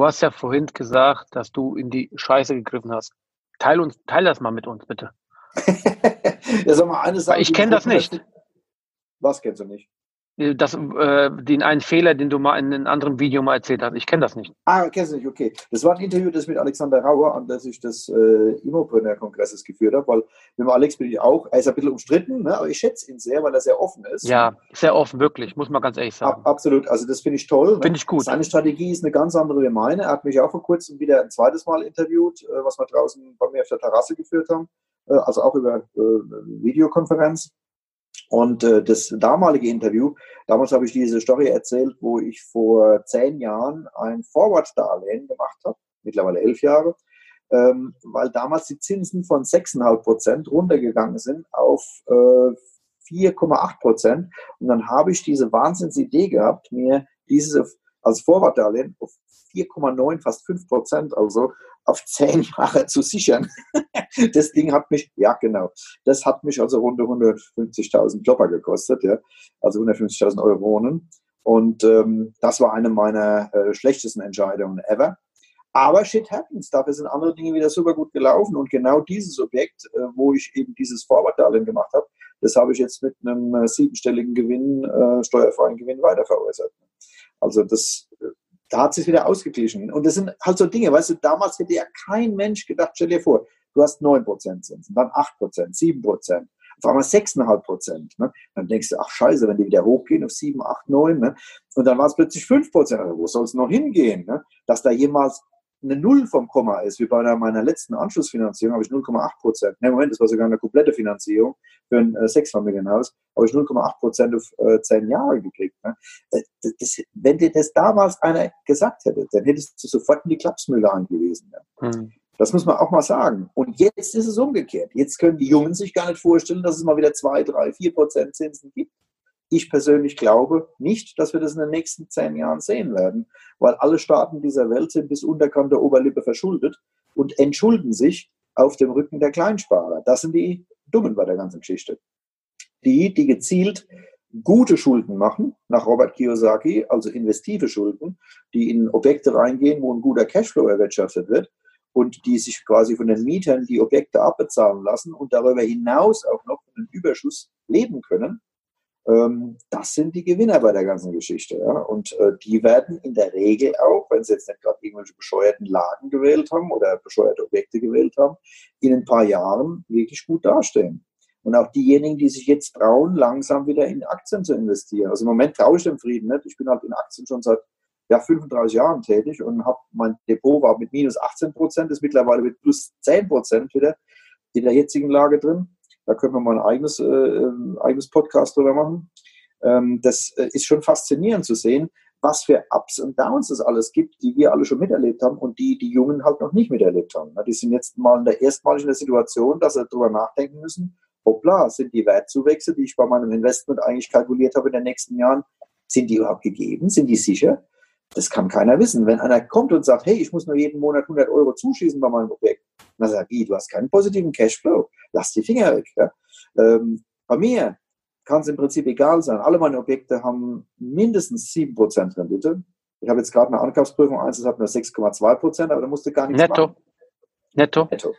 Du hast ja vorhin gesagt, dass du in die Scheiße gegriffen hast. Teil, uns, teil das mal mit uns, bitte. ja, sag mal, eine Sache, ich kenne das nicht. Was kennst du nicht? Das, äh, den einen Fehler, den du mal in einem anderen Video mal erzählt hast. Ich kenne das nicht. Ah, kennst du nicht, okay. Das war ein Interview, das mit Alexander Rauer, an das ich des äh, Immopreneur-Kongresses geführt habe, weil mit dem Alex bin ich auch, er ist ein bisschen umstritten, ne, aber ich schätze ihn sehr, weil er sehr offen ist. Ja, sehr offen, wirklich, muss man ganz ehrlich sagen. Ab, absolut, also das finde ich toll. Ne? Finde ich gut. Seine Strategie ist eine ganz andere wie meine. Er hat mich auch vor kurzem wieder ein zweites Mal interviewt, äh, was wir draußen bei mir auf der Terrasse geführt haben, äh, also auch über äh, Videokonferenz. Und äh, das damalige Interview, damals habe ich diese Story erzählt, wo ich vor zehn Jahren ein Forward-Darlehen gemacht habe, mittlerweile elf Jahre, ähm, weil damals die Zinsen von 6,5 Prozent runtergegangen sind auf äh, 4,8 Prozent. Und dann habe ich diese Wahnsinnsidee gehabt, mir dieses als Vorwartdarlehen auf 4,9, fast 5 Prozent, also auf 10 Jahre zu sichern. das Ding hat mich, ja genau, das hat mich also rund 150.000 Klopper gekostet, ja, also 150.000 Euronen. Und ähm, das war eine meiner äh, schlechtesten Entscheidungen ever. Aber shit happens. Dafür sind andere Dinge wieder super gut gelaufen. Und genau dieses Objekt, äh, wo ich eben dieses Forward-Darlehen gemacht habe, das habe ich jetzt mit einem äh, siebenstelligen Gewinn, äh, steuerfreien Gewinn weiterveräußert. Also das, da hat sich wieder ausgeglichen. Und das sind halt so Dinge, weißt du, damals hätte ja kein Mensch gedacht, stell dir vor, du hast 9% Zinsen, dann 8%, 7%, auf einmal 6,5%. Ne? Dann denkst du, ach scheiße, wenn die wieder hochgehen auf 7, 8, 9, ne? und dann war es plötzlich 5%. Also wo soll es noch hingehen? Ne? Dass da jemals eine Null vom Komma ist, wie bei meiner letzten Anschlussfinanzierung, habe ich 0,8 Prozent. Ne, Moment, das war sogar eine komplette Finanzierung für ein äh, Sechsfamilienhaus, habe ich 0,8 Prozent auf äh, zehn Jahre gekriegt. Ne? Äh, das, das, wenn dir das damals einer gesagt hätte, dann hättest du sofort in die Klapsmühle angewiesen. Ja? Hm. Das muss man auch mal sagen. Und jetzt ist es umgekehrt. Jetzt können die Jungen sich gar nicht vorstellen, dass es mal wieder 2, 3, 4 Prozent Zinsen gibt. Ich persönlich glaube nicht, dass wir das in den nächsten zehn Jahren sehen werden, weil alle Staaten dieser Welt sind bis unterkante Oberlippe verschuldet und entschulden sich auf dem Rücken der Kleinsparer. Das sind die Dummen bei der ganzen Geschichte. Die, die gezielt gute Schulden machen, nach Robert Kiyosaki, also investive Schulden, die in Objekte reingehen, wo ein guter Cashflow erwirtschaftet wird und die sich quasi von den Mietern die Objekte abbezahlen lassen und darüber hinaus auch noch von einem Überschuss leben können, das sind die Gewinner bei der ganzen Geschichte. Ja? Und äh, die werden in der Regel auch, wenn sie jetzt nicht gerade irgendwelche bescheuerten Lagen gewählt haben oder bescheuerte Objekte gewählt haben, in ein paar Jahren wirklich gut dastehen. Und auch diejenigen, die sich jetzt trauen, langsam wieder in Aktien zu investieren. Also im Moment traue ich dem Frieden nicht. Ich bin halt in Aktien schon seit ja, 35 Jahren tätig und habe mein Depot war mit minus 18 Prozent, ist mittlerweile mit plus 10 Prozent wieder in der jetzigen Lage drin. Da können wir mal ein eigenes, äh, ähm, eigenes Podcast drüber machen. Ähm, das äh, ist schon faszinierend zu sehen, was für Ups und Downs es alles gibt, die wir alle schon miterlebt haben und die die Jungen halt noch nicht miterlebt haben. Die sind jetzt mal in der erstmaligen Situation, dass sie darüber nachdenken müssen, hoppla, sind die Wertzuwächse, die ich bei meinem Investment eigentlich kalkuliert habe in den nächsten Jahren, sind die überhaupt gegeben? Sind die sicher? Das kann keiner wissen. Wenn einer kommt und sagt, hey, ich muss nur jeden Monat 100 Euro zuschießen bei meinem Objekt, dann sagt du hast keinen positiven Cashflow, lass die Finger weg. Ja? Ähm, bei mir kann es im Prinzip egal sein. Alle meine Objekte haben mindestens 7% Rendite. Ich habe jetzt gerade eine Ankaufsprüfung, eins das hat nur 6,2%, aber da musste gar nichts Netto. machen. Netto. Netto.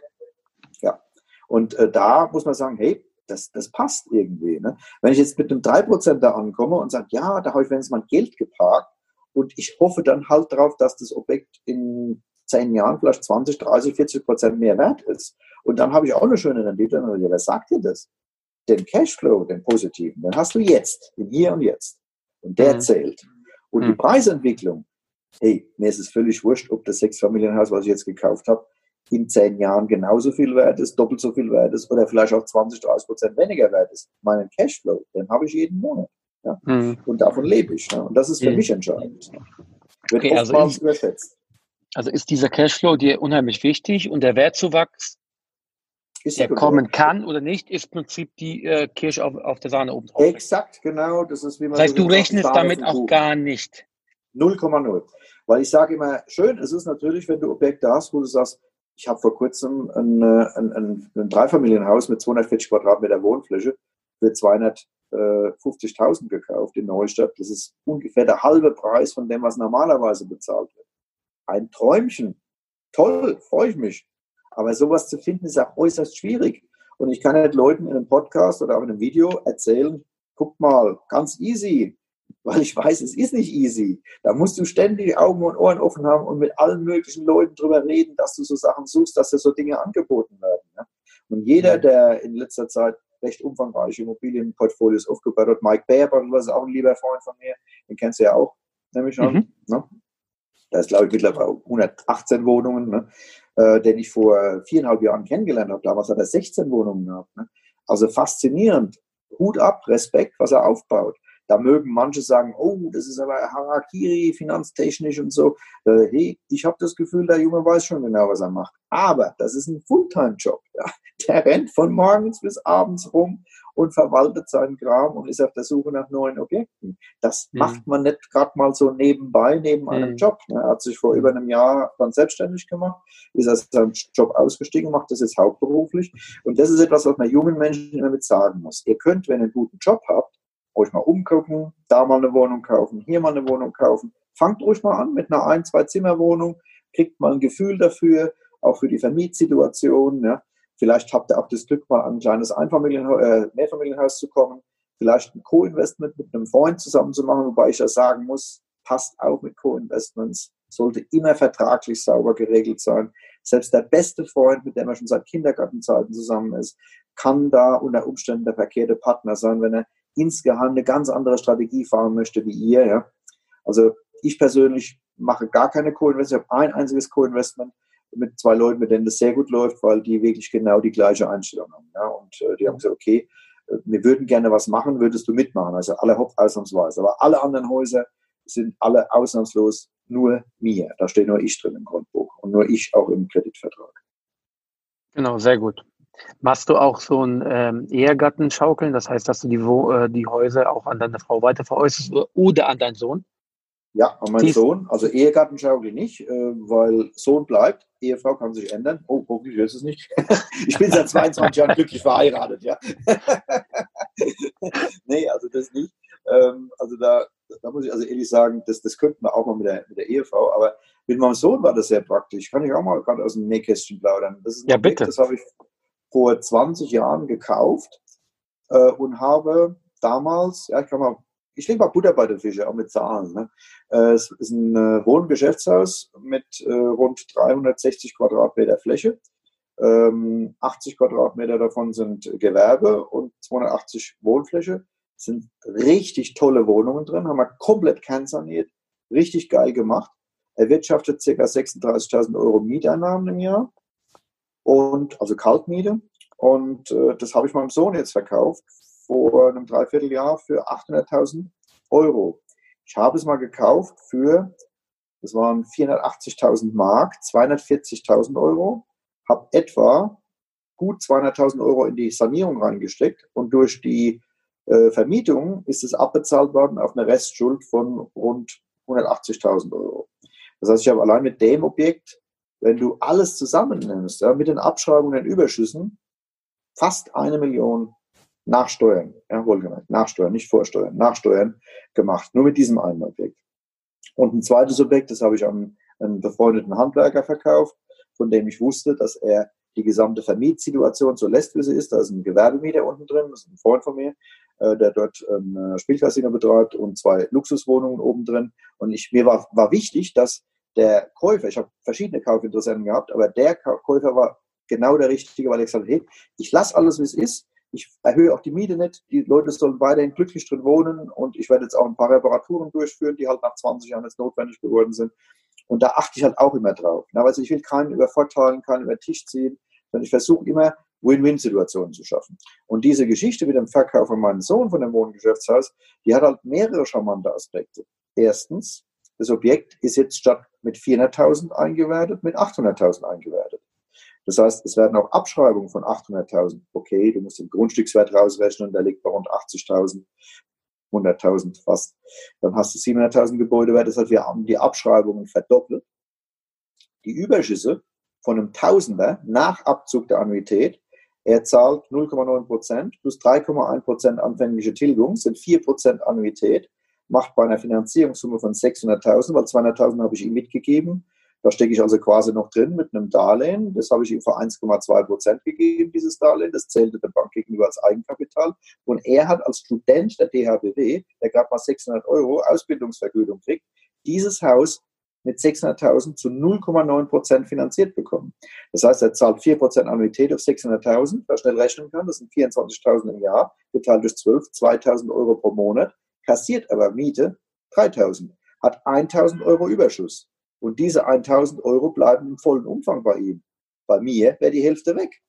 Ja. Und äh, da muss man sagen, hey, das, das passt irgendwie. Ne? Wenn ich jetzt mit einem 3% da ankomme und sage, ja, da habe ich wenigstens mal Geld geparkt, und ich hoffe dann halt darauf, dass das Objekt in zehn Jahren vielleicht 20, 30, 40 Prozent mehr wert ist. Und dann habe ich auch eine schöne Rendite. Und ja, wer sagt dir das? Den Cashflow, den positiven, den hast du jetzt, im Hier und Jetzt. Und der mhm. zählt. Und mhm. die Preisentwicklung, hey, mir ist es völlig wurscht, ob das Sechsfamilienhaus, was ich jetzt gekauft habe, in zehn Jahren genauso viel wert ist, doppelt so viel wert ist oder vielleicht auch 20, 30 Prozent weniger wert ist. Meinen Cashflow, den habe ich jeden Monat. Ja? Mhm. Und davon lebe ich. Ja? Und das ist für mich entscheidend. Wird Okay, also oftmals ist- überschätzt. Also ist dieser Cashflow dir unheimlich wichtig und der Wertzuwachs, Ist der kommen geworden. kann oder nicht, ist im Prinzip die äh, Kirsche auf, auf der Sahne oben drauf. Exakt, genau. Das ist wie man Das heißt, so du rechnest damit auch gar nicht. 0,0. Weil ich sage immer, schön, es ist natürlich, wenn du Objekte hast, wo du sagst, ich habe vor kurzem ein, äh, ein, ein, ein Dreifamilienhaus mit 240 Quadratmeter Wohnfläche für 250.000 gekauft in Neustadt. Das ist ungefähr der halbe Preis von dem, was normalerweise bezahlt wird. Ein Träumchen. Toll, freue ich mich. Aber sowas zu finden ist auch äußerst schwierig. Und ich kann halt Leuten in einem Podcast oder auch in einem Video erzählen, guck mal, ganz easy. Weil ich weiß, es ist nicht easy. Da musst du ständig Augen und Ohren offen haben und mit allen möglichen Leuten drüber reden, dass du so Sachen suchst, dass dir so Dinge angeboten werden. Und jeder, der in letzter Zeit recht umfangreiche Immobilienportfolios aufgebaut hat, Mike Baer, was ist auch ein lieber Freund von mir, den kennst du ja auch, nämlich schon. Mhm. Ne? Da ist, glaube ich, mittlerweile 118 Wohnungen, ne? äh, den ich vor viereinhalb Jahren kennengelernt habe. Damals hat er 16 Wohnungen gehabt. Ne? Also faszinierend. Hut ab, Respekt, was er aufbaut. Da mögen manche sagen, oh, das ist aber Harakiri, finanztechnisch und so. Äh, hey, ich habe das Gefühl, der Junge weiß schon genau, was er macht. Aber das ist ein Fulltime-Job. Ja? Der rennt von morgens bis abends rum und verwaltet seinen Kram und ist auf der Suche nach neuen Objekten. Das Mhm. macht man nicht gerade mal so nebenbei, neben einem Mhm. Job. ne? Er hat sich vor über einem Jahr dann selbstständig gemacht, ist aus seinem Job ausgestiegen, macht das jetzt hauptberuflich. Und das ist etwas, was man jungen Menschen immer mit sagen muss. Ihr könnt, wenn ihr einen guten Job habt, euch mal umgucken, da mal eine Wohnung kaufen, hier mal eine Wohnung kaufen. Fangt ruhig mal an mit einer Ein-, Zwei-Zimmer-Wohnung, kriegt mal ein Gefühl dafür, auch für die Vermietsituation. Ja. Vielleicht habt ihr auch das Glück, mal an ein kleines Einfamilienhaus, äh, Mehrfamilienhaus zu kommen, vielleicht ein Co-Investment mit einem Freund zusammen zu machen, wobei ich ja sagen muss, passt auch mit Co-Investments, sollte immer vertraglich sauber geregelt sein. Selbst der beste Freund, mit dem er schon seit Kindergartenzeiten zusammen ist, kann da unter Umständen der verkehrte Partner sein, wenn er insgeheim eine ganz andere Strategie fahren möchte wie ihr. Ja. Also ich persönlich mache gar keine Co-Investment, ich habe ein einziges Co-Investment mit zwei Leuten, mit denen das sehr gut läuft, weil die wirklich genau die gleiche Einstellung haben. Ja. Und äh, die haben gesagt, okay, äh, wir würden gerne was machen, würdest du mitmachen? Also alle ausnahmsweise. Aber alle anderen Häuser sind alle ausnahmslos nur mir. Da steht nur ich drin im Grundbuch und nur ich auch im Kreditvertrag. Genau, sehr gut. Machst du auch so ein ähm, Ehegattenschaukeln? Das heißt, dass du die, Wo äh, die Häuser auch an deine Frau weiter veräußerst oder, an deinen Sohn? Ja, an meinen Tief- Sohn, also Ehegattenschaukel nicht, äh, weil Sohn bleibt, Ehefrau kann sich ändern. Oh, hoffentlich ist es nicht. ich bin seit 22 Jahren glücklich verheiratet, ja. nee, also das nicht. Ähm, also da, da muss ich also ehrlich sagen, das, das könnten wir auch mal mit der, mit der Ehefrau, aber mit meinem Sohn war das sehr praktisch. Kann ich auch mal gerade aus dem Nähkästchen plaudern. Das ist Ja, bitte. Das habe ich vor 20 Jahren gekauft äh, und habe damals, ja, ich kann mal, ich lege mal Butter bei den Fische, auch mit Zahlen. Ne? Äh, es ist ein äh, Wohngeschäftshaus mit äh, rund 360 Quadratmeter Fläche. Ähm, 80 Quadratmeter davon sind Gewerbe und 280 Wohnfläche. Es sind richtig tolle Wohnungen drin, haben wir komplett kernsaniert, richtig geil gemacht. Erwirtschaftet ca. 36.000 Euro Mieteinnahmen im Jahr und also Kaltmiete. Und äh, das habe ich meinem Sohn jetzt verkauft vor einem Dreivierteljahr für 800.000 Euro. Ich habe es mal gekauft für, das waren 480.000 Mark, 240.000 Euro, habe etwa gut 200.000 Euro in die Sanierung reingesteckt und durch die äh, Vermietung ist es abbezahlt worden auf eine Restschuld von rund 180.000 Euro. Das heißt, ich habe allein mit dem Objekt, wenn du alles zusammennimmst, ja, mit den Abschreibungen und den Überschüssen, fast eine Million Nachsteuern, ja, wohlgemerkt, Nachsteuern, nicht Vorsteuern, Nachsteuern gemacht, nur mit diesem einen Objekt. Und ein zweites Objekt, das habe ich an einen befreundeten Handwerker verkauft, von dem ich wusste, dass er die gesamte Vermietsituation so lässt, wie sie ist. Da ist ein Gewerbemieter unten drin, das ist ein Freund von mir, äh, der dort ein Spielcasino betreibt und zwei Luxuswohnungen oben drin. Und ich, mir war, war wichtig, dass der Käufer, ich habe verschiedene Kaufinteressenten gehabt, aber der Käufer war genau der Richtige, weil ich gesagt habe, hey, ich lasse alles, wie es ist. Ich erhöhe auch die Miete nicht. Die Leute sollen weiterhin glücklich drin wohnen und ich werde jetzt auch ein paar Reparaturen durchführen, die halt nach 20 Jahren jetzt notwendig geworden sind. Und da achte ich halt auch immer drauf. Also ich will keinen übervorteilen, keinen über den Tisch ziehen, sondern ich versuche immer, Win-Win-Situationen zu schaffen. Und diese Geschichte mit dem Verkauf von meinem Sohn von dem Wohngeschäftshaus, die hat halt mehrere charmante Aspekte. Erstens, Das Objekt ist jetzt statt mit 400.000 eingewertet, mit 800.000 eingewertet. Das heißt, es werden auch Abschreibungen von 800.000. Okay, du musst den Grundstückswert rausrechnen, der liegt bei rund 80.000, 100.000 fast. Dann hast du 700.000 Gebäudewert. Das heißt, wir haben die Abschreibungen verdoppelt. Die Überschüsse von einem Tausender nach Abzug der Annuität, er zahlt 0,9 Prozent plus 3,1 Prozent anfängliche Tilgung, sind 4 Prozent Annuität, macht bei einer Finanzierungssumme von 600.000, weil 200.000 habe ich ihm mitgegeben, da stecke ich also quasi noch drin mit einem Darlehen. Das habe ich ihm für 1,2 Prozent gegeben, dieses Darlehen. Das zählte der Bank gegenüber als Eigenkapital. Und er hat als Student der DHBW, der gerade mal 600 Euro Ausbildungsvergütung kriegt, dieses Haus mit 600.000 zu 0,9 Prozent finanziert bekommen. Das heißt, er zahlt 4 Prozent Annuität auf 600.000, wer schnell rechnen kann, das sind 24.000 im Jahr, geteilt durch 12, 2.000 Euro pro Monat, kassiert aber Miete 3.000, hat 1.000 Euro Überschuss. Und diese 1000 Euro bleiben im vollen Umfang bei ihm. Bei mir wäre die Hälfte weg,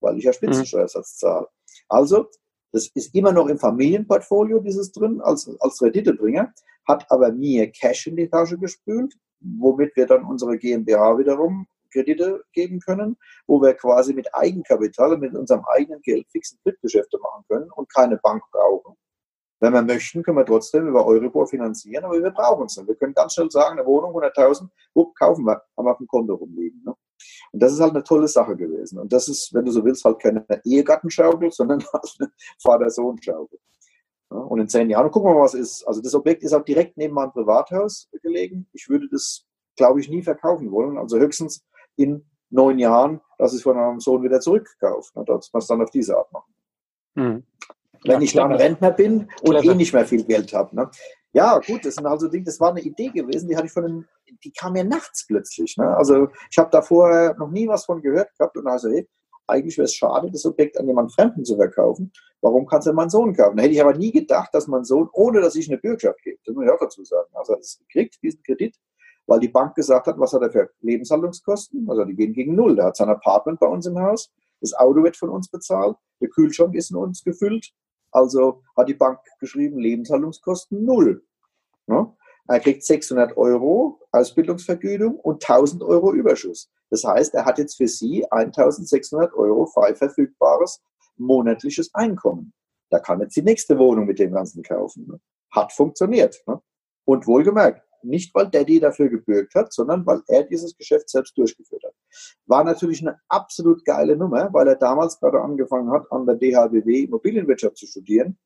weil ich ja Spitzensteuersatz mhm. zahle. Also, das ist immer noch im Familienportfolio dieses drin als, als Renditebringer, hat aber mir Cash in die Tasche gespült, womit wir dann unsere GmbH wiederum Kredite geben können, wo wir quasi mit Eigenkapital, mit unserem eigenen Geld fixen Drittgeschäfte machen können und keine Bank brauchen. Wenn wir möchten, können wir trotzdem über Euribor finanzieren, aber wir brauchen es nicht. Wir können ganz schnell sagen, eine Wohnung 100.000, wupp, kaufen wir, haben wir auf dem Konto rumliegen. Ne? Und das ist halt eine tolle Sache gewesen. Und das ist, wenn du so willst, halt keine Ehegattenschaukel, sondern halt eine Vater-Sohn-Schaukel. Ja? Und in zehn Jahren, gucken wir mal, was ist. Also das Objekt ist auch direkt neben meinem Privathaus gelegen. Ich würde das, glaube ich, nie verkaufen wollen. Also höchstens in neun Jahren, dass ich von meinem Sohn wieder zurückkaufe. Ne? Dass wir es dann auf diese Art machen. Mhm wenn ja, ich dann Rentner bin und clever. eh nicht mehr viel Geld habe. Ne? Ja, gut, das sind also Dinge, das war eine Idee gewesen, die hatte ich von einem, die kam mir nachts plötzlich. Ne? Also ich habe da vorher noch nie was von gehört gehabt und also, hey, eigentlich wäre es schade, das Objekt an jemanden Fremden zu verkaufen. Warum kannst du meinen Sohn kaufen? Da hätte ich aber nie gedacht, dass mein Sohn, ohne dass ich eine Bürgschaft gebe, das muss ich auch dazu sagen, also er hat es gekriegt, diesen Kredit, weil die Bank gesagt hat, was hat er für Lebenshaltungskosten? Also die gehen gegen Null. Der hat sein Apartment bei uns im Haus, das Auto wird von uns bezahlt, der Kühlschrank ist in uns gefüllt, also hat die Bank geschrieben, Lebenshaltungskosten null. Ja? Er kriegt 600 Euro Ausbildungsvergütung und 1000 Euro Überschuss. Das heißt, er hat jetzt für Sie 1600 Euro frei verfügbares monatliches Einkommen. Da kann jetzt die nächste Wohnung mit dem Ganzen kaufen. Ne? Hat funktioniert. Ne? Und wohlgemerkt, nicht, weil Daddy dafür gebürgt hat, sondern weil er dieses Geschäft selbst durchgeführt hat. War natürlich eine absolut geile Nummer, weil er damals gerade angefangen hat, an der DHBW Immobilienwirtschaft zu studieren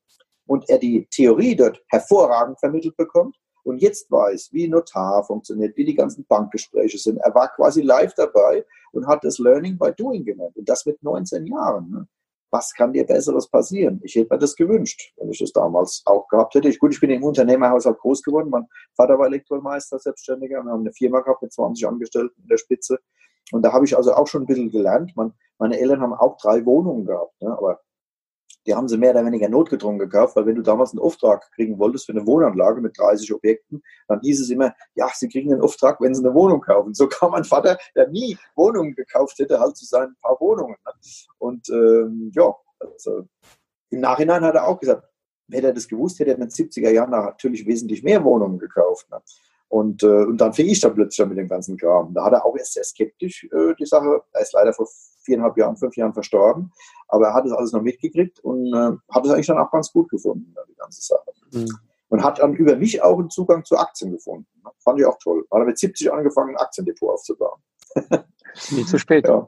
und er die Theorie dort hervorragend vermittelt bekommt und jetzt weiß, wie Notar funktioniert, wie die ganzen Bankgespräche sind. Er war quasi live dabei und hat das Learning by Doing genannt. Und das mit 19 Jahren. Ne? Was kann dir Besseres passieren? Ich hätte mir das gewünscht, wenn ich das damals auch gehabt hätte. Ich, gut, ich bin im Unternehmerhaushalt groß geworden. Mein Vater war Elektromeister, Selbstständiger. Wir haben eine Firma gehabt mit 20 Angestellten in der Spitze. Und da habe ich also auch schon ein bisschen gelernt. Meine Eltern haben auch drei Wohnungen gehabt. Ne? Aber die haben sie mehr oder weniger notgedrungen gekauft, weil wenn du damals einen Auftrag kriegen wolltest für eine Wohnanlage mit 30 Objekten, dann hieß es immer, ja, sie kriegen einen Auftrag, wenn sie eine Wohnung kaufen. So kam mein Vater, der nie Wohnungen gekauft hätte, halt zu seinen paar Wohnungen. Ne? Und ähm, ja, also, im Nachhinein hat er auch gesagt, hätte er das gewusst, hätte er in den 70er Jahren natürlich wesentlich mehr Wohnungen gekauft. Ne? Und, äh, und dann fing ich dann plötzlich mit dem ganzen Kram. Da hat er auch erst sehr skeptisch äh, die Sache. Er ist leider vor viereinhalb Jahren, fünf Jahren verstorben. Aber er hat es alles noch mitgekriegt und äh, hat es eigentlich dann auch ganz gut gefunden, die ganze Sache. Mhm. Und hat dann über mich auch einen Zugang zu Aktien gefunden. Fand ich auch toll. Hat er mit 70 angefangen, ein Aktiendepot aufzubauen. Nicht zu spät. Ja.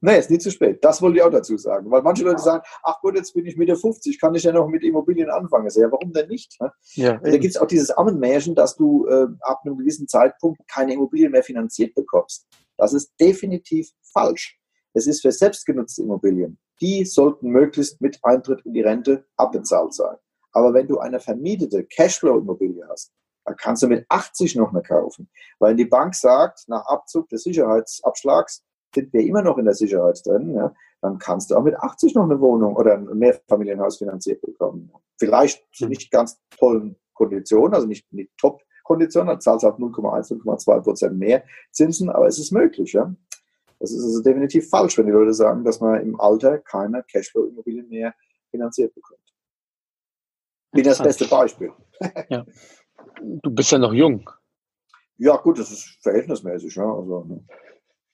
Nee, ist nie zu spät. Das wollte ich auch dazu sagen. Weil manche Leute sagen, ach gut, jetzt bin ich Mitte 50, kann ich ja noch mit Immobilien anfangen. Ja, warum denn nicht? Ne? Ja, da gibt es auch dieses Ammenmärchen, dass du äh, ab einem gewissen Zeitpunkt keine Immobilien mehr finanziert bekommst. Das ist definitiv falsch. Es ist für selbstgenutzte Immobilien. Die sollten möglichst mit Eintritt in die Rente abbezahlt sein. Aber wenn du eine vermietete Cashflow-Immobilie hast, dann kannst du mit 80 noch eine kaufen. Weil die Bank sagt, nach Abzug des Sicherheitsabschlags, sind wir immer noch in der Sicherheit drin, ja, dann kannst du auch mit 80 noch eine Wohnung oder ein Mehrfamilienhaus finanziert bekommen. Vielleicht zu hm. nicht ganz tollen Konditionen, also nicht, nicht Top-Konditionen, dann zahlst du halt 0,1, 0,2 Prozent mehr Zinsen, aber es ist möglich. Ja. Das ist also definitiv falsch, wenn die Leute sagen, dass man im Alter keine Cashflow-Immobilien mehr finanziert bekommt. Bin das beste Beispiel. ja. Du bist ja noch jung. Ja, gut, das ist verhältnismäßig. Ja, also, ne.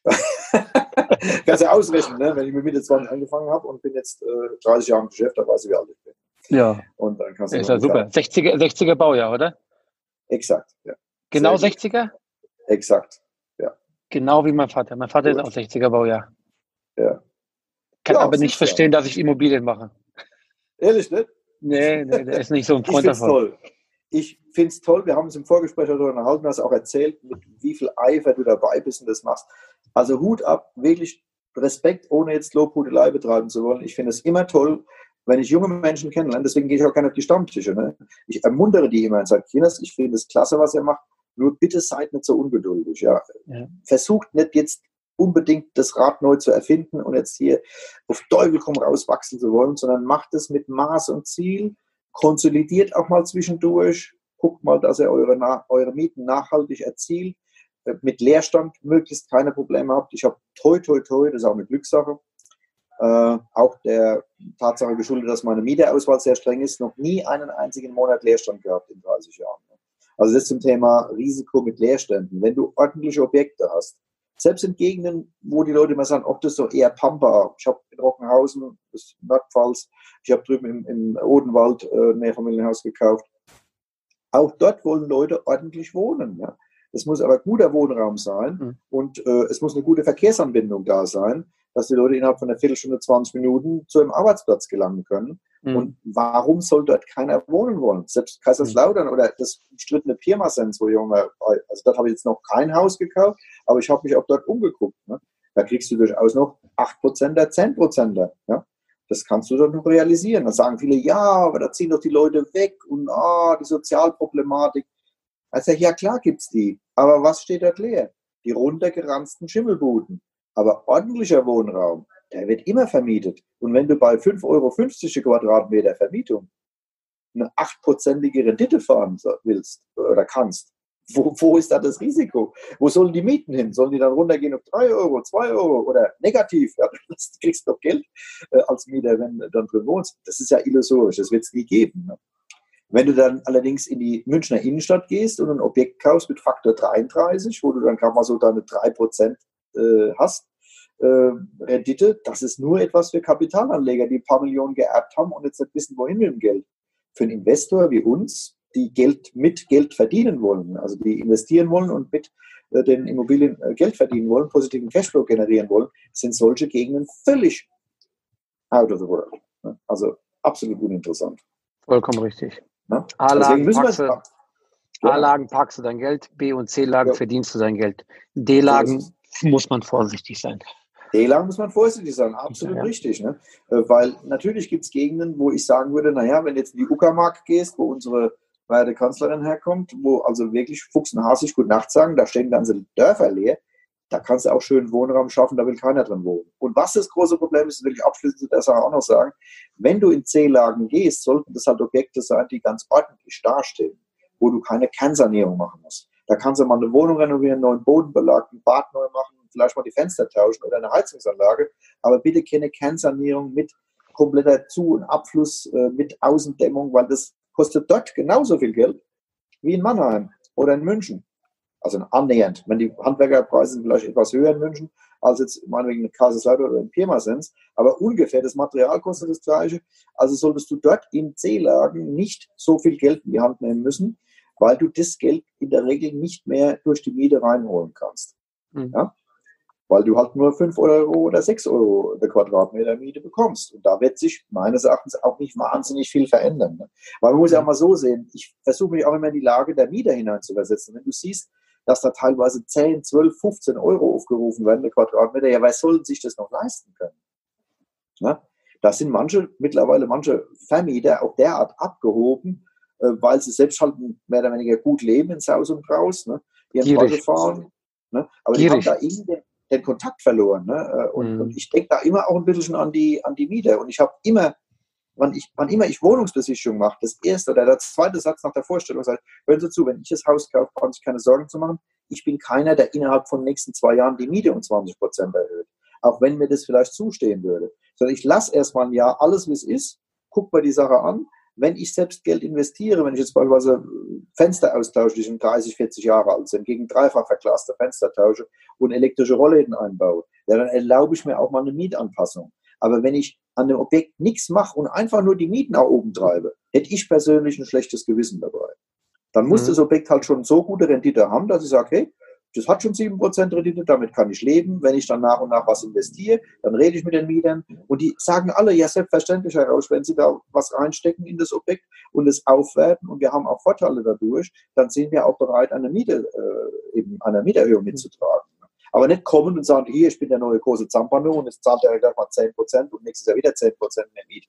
Kannst du ausrechnen, ne? wenn ich mit Mitte 20 angefangen habe und bin jetzt äh, 30 Jahre im Geschäft, dann weiß ich, wie alt ich bin. Ja. Und dann kannst du ist ja super. 60er, 60er Baujahr, oder? Exakt, ja. Genau 60er? Exakt, ja. Genau wie mein Vater. Mein Vater Gut. ist auch 60er Baujahr. Ja. Kann ja, aber nicht verstehen, dass ich Immobilien mache. Ehrlich, nicht? Nee, nee, der ist nicht so ein Freund davon. toll. Ich finde es toll, wir haben uns im Vorgespräch darüber unterhalten, du hast auch erzählt, mit wie viel Eifer du dabei bist und das machst. Also Hut ab, wirklich Respekt, ohne jetzt Lobhudelei betreiben zu wollen. Ich finde es immer toll, wenn ich junge Menschen kennenlerne, deswegen gehe ich auch gerne auf die Stammtische. Ne? Ich ermuntere die immer und sage, Kinas, ich finde es klasse, was ihr macht, nur bitte seid nicht so ungeduldig. Ja? ja. Versucht nicht jetzt unbedingt das Rad neu zu erfinden und jetzt hier auf Teufel komm raus wachsen zu wollen, sondern macht es mit Maß und Ziel, konsolidiert auch mal zwischendurch, guckt mal, dass ihr eure, eure Mieten nachhaltig erzielt, mit Leerstand möglichst keine Probleme habt. Ich habe toi, toi, toi, das ist auch eine Glückssache, äh, auch der Tatsache geschuldet, dass meine Mieteauswahl sehr streng ist, noch nie einen einzigen Monat Leerstand gehabt in 30 Jahren. Also das zum Thema Risiko mit Leerständen. Wenn du ordentliche Objekte hast, selbst in Gegenden, wo die Leute immer sagen, ob das so eher Pampa. Ich habe in Rockenhausen, das ist Nordpfalz, ich habe drüben im, im Odenwald äh, ein Mehrfamilienhaus gekauft. Auch dort wollen Leute ordentlich wohnen. Ja. Es muss aber guter Wohnraum sein mhm. und äh, es muss eine gute Verkehrsanbindung da sein, dass die Leute innerhalb von einer Viertelstunde, 20 Minuten zu einem Arbeitsplatz gelangen können. Mhm. Und warum soll dort keiner wohnen wollen? Selbst Kaiserslautern mhm. oder das umstrittene Pirmasens, wo junge, also dort habe ich jetzt noch kein Haus gekauft, aber ich habe mich auch dort umgeguckt. Ne? Da kriegst du durchaus noch 8%er, 10%er. Ja? Das kannst du doch noch realisieren. Da sagen viele, ja, aber da ziehen doch die Leute weg und ah, die Sozialproblematik. Also ja, klar gibt's die. Aber was steht dort leer? Die runtergeranzten Schimmelbuden. Aber ordentlicher Wohnraum, der wird immer vermietet. Und wenn du bei 5,50 Euro Quadratmeter Vermietung eine achtprozentige Rendite fahren willst oder kannst, wo, wo ist da das Risiko? Wo sollen die Mieten hin? Sollen die dann runtergehen auf 3 Euro, 2 Euro oder negativ? Ja, du kriegst doch Geld äh, als Mieter, wenn du dann drin wohnst. Das ist ja illusorisch, das wird es nie geben. Ne? Wenn du dann allerdings in die Münchner Innenstadt gehst und ein Objekt kaufst mit Faktor 33, wo du dann gerade mal so deine 3% äh, hast, äh, Rendite, das ist nur etwas für Kapitalanleger, die ein paar Millionen geerbt haben und jetzt nicht wissen, wohin mit dem Geld. Für einen Investor wie uns, die Geld mit Geld verdienen wollen, also die investieren wollen und mit äh, den Immobilien äh, Geld verdienen wollen, positiven Cashflow generieren wollen, sind solche Gegenden völlig out of the world. Also absolut uninteressant. Vollkommen richtig. A-Lagen packst, du, A-Lagen packst du dein Geld, B- und C-Lagen ja. verdienst du dein Geld. D-Lagen muss man vorsichtig sein. D-Lagen muss man vorsichtig sein, absolut ja, ja. richtig. Ne? Äh, weil natürlich gibt es Gegenden, wo ich sagen würde, naja, wenn du jetzt in die Uckermark gehst, wo unsere beide Kanzlerin herkommt, wo also wirklich Fuchs und Hasig gut Nacht sagen, da stehen ganze Dörfer leer, da kannst du auch schön Wohnraum schaffen, da will keiner drin wohnen. Und was das große Problem ist, will ich abschließend zu der Sache auch noch sagen, wenn du in C-Lagen gehst, sollten das halt Objekte sein, die ganz ordentlich dastehen, wo du keine Kernsanierung machen musst. Da kannst du mal eine Wohnung renovieren, einen neuen Bodenbelag, ein Bad neu machen, vielleicht mal die Fenster tauschen oder eine Heizungsanlage, aber bitte keine Kernsanierung mit kompletter Zu- und Abfluss, äh, mit Außendämmung, weil das kostet dort genauso viel Geld wie in Mannheim oder in München also annähernd. Wenn die Handwerkerpreise vielleicht etwas höher in München als jetzt meinetwegen in Kaiserslautern oder in Pirmasens, aber ungefähr das Material kostet das gleiche. Also solltest du dort in C-Lagen nicht so viel Geld in die Hand nehmen müssen, weil du das Geld in der Regel nicht mehr durch die Miete reinholen kannst. Mhm. Ja? Weil du halt nur 5 Euro oder 6 Euro der Quadratmeter Miete bekommst. Und da wird sich meines Erachtens auch nicht wahnsinnig viel verändern. Ne? Weil man muss ja auch mal so sehen, ich versuche mich auch immer in die Lage der Mieter hineinzuversetzen. Wenn du siehst, dass da teilweise 10, 12, 15 Euro aufgerufen werden, der Quadratmeter. Ja, wer soll sich das noch leisten können? Ja? Da sind manche, mittlerweile manche Vermieter auch derart abgehoben, äh, weil sie selbst halt mehr oder weniger gut leben ins Haus und raus, ne? ihren Auto fahren. Ne? Aber Gierig. die haben da irgendwie den, den Kontakt verloren. Ne? Äh, und, mhm. und ich denke da immer auch ein bisschen an die, an die Mieter. Und ich habe immer wann, ich, wann immer ich Wohnungsbesichtigung mache, das erste oder der zweite Satz nach der Vorstellung sagt, hören Sie zu, wenn ich das Haus kaufe, brauchen Sie keine Sorgen zu machen. Ich bin keiner, der innerhalb von den nächsten zwei Jahren die Miete um 20 Prozent erhöht. Auch wenn mir das vielleicht zustehen würde. Sondern ich lasse erstmal ein Jahr alles, wie es ist, gucke mir die Sache an, wenn ich selbst Geld investiere, wenn ich jetzt beispielsweise Fenster austausche, die sind 30, 40 Jahre alt sind, gegen dreifach verglaste Fenster tausche und elektrische Rollläden einbaue, ja, dann erlaube ich mir auch mal eine Mietanpassung. Aber wenn ich an dem Objekt nichts mache und einfach nur die Mieten nach oben treibe, hätte ich persönlich ein schlechtes Gewissen dabei. Dann muss mhm. das Objekt halt schon so gute Rendite haben, dass ich sage, hey, das hat schon 7% Rendite, damit kann ich leben. Wenn ich dann nach und nach was investiere, dann rede ich mit den Mietern und die sagen alle, ja, selbstverständlich, Herr Rausch, wenn Sie da was reinstecken in das Objekt und es aufwerten und wir haben auch Vorteile dadurch, dann sind wir auch bereit, eine Miete, äh, eben eine Mieterhöhung mitzutragen. Aber nicht kommen und sagen, hier, ich bin der neue große Zampano und jetzt zahlt er gleich mal 10% und nächstes Jahr wieder 10% mehr Miete.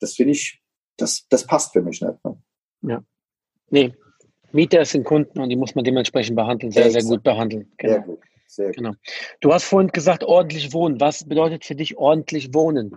Das finde ich, das, das passt für mich nicht. Ne? Ja. Nee, Mieter sind Kunden und die muss man dementsprechend behandeln, sehr, sehr gut behandeln. Genau. Sehr gut. Sehr gut. Genau. Du hast vorhin gesagt, ordentlich wohnen. Was bedeutet für dich ordentlich wohnen?